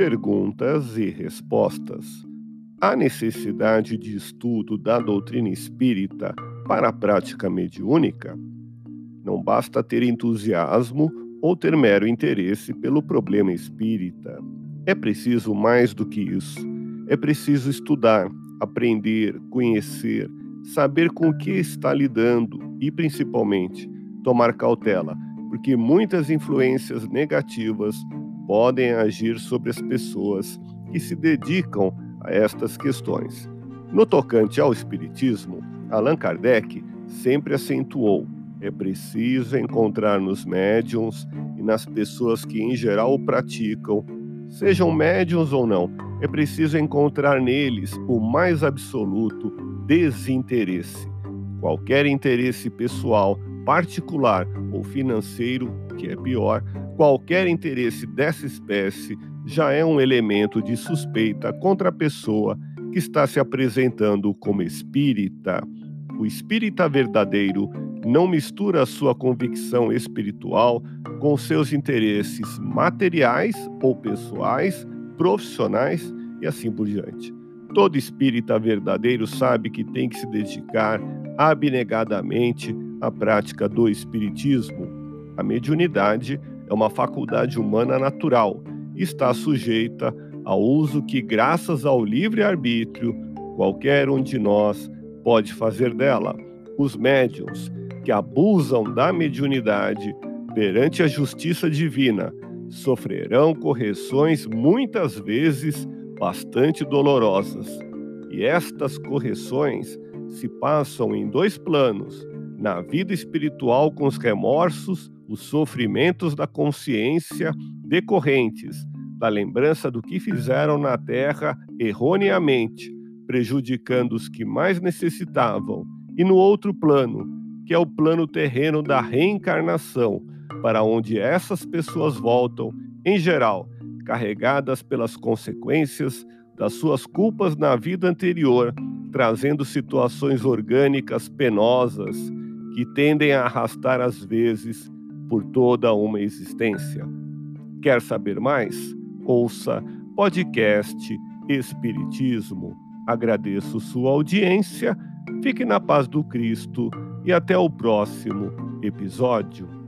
perguntas e respostas. A necessidade de estudo da doutrina espírita para a prática mediúnica? Não basta ter entusiasmo ou ter mero interesse pelo problema espírita. É preciso mais do que isso. É preciso estudar, aprender, conhecer, saber com o que está lidando e, principalmente, tomar cautela, porque muitas influências negativas podem agir sobre as pessoas que se dedicam a estas questões. No tocante ao Espiritismo, Allan Kardec sempre acentuou é preciso encontrar nos médiums e nas pessoas que em geral o praticam, sejam médiums ou não, é preciso encontrar neles o mais absoluto desinteresse. Qualquer interesse pessoal, particular ou financeiro, que é pior, qualquer interesse dessa espécie já é um elemento de suspeita contra a pessoa que está se apresentando como espírita. O espírita verdadeiro não mistura sua convicção espiritual com seus interesses materiais ou pessoais, profissionais e assim por diante. Todo espírita verdadeiro sabe que tem que se dedicar abnegadamente à prática do espiritismo. A mediunidade é uma faculdade humana natural e está sujeita ao uso que, graças ao livre-arbítrio, qualquer um de nós pode fazer dela. Os médiums que abusam da mediunidade perante a justiça divina sofrerão correções muitas vezes bastante dolorosas. E estas correções se passam em dois planos: na vida espiritual com os remorsos, os sofrimentos da consciência decorrentes da lembrança do que fizeram na terra erroneamente, prejudicando os que mais necessitavam, e no outro plano, que é o plano terreno da reencarnação, para onde essas pessoas voltam, em geral, carregadas pelas consequências das suas culpas na vida anterior, trazendo situações orgânicas penosas que tendem a arrastar às vezes por toda uma existência. Quer saber mais? Ouça podcast Espiritismo. Agradeço sua audiência. Fique na paz do Cristo e até o próximo episódio.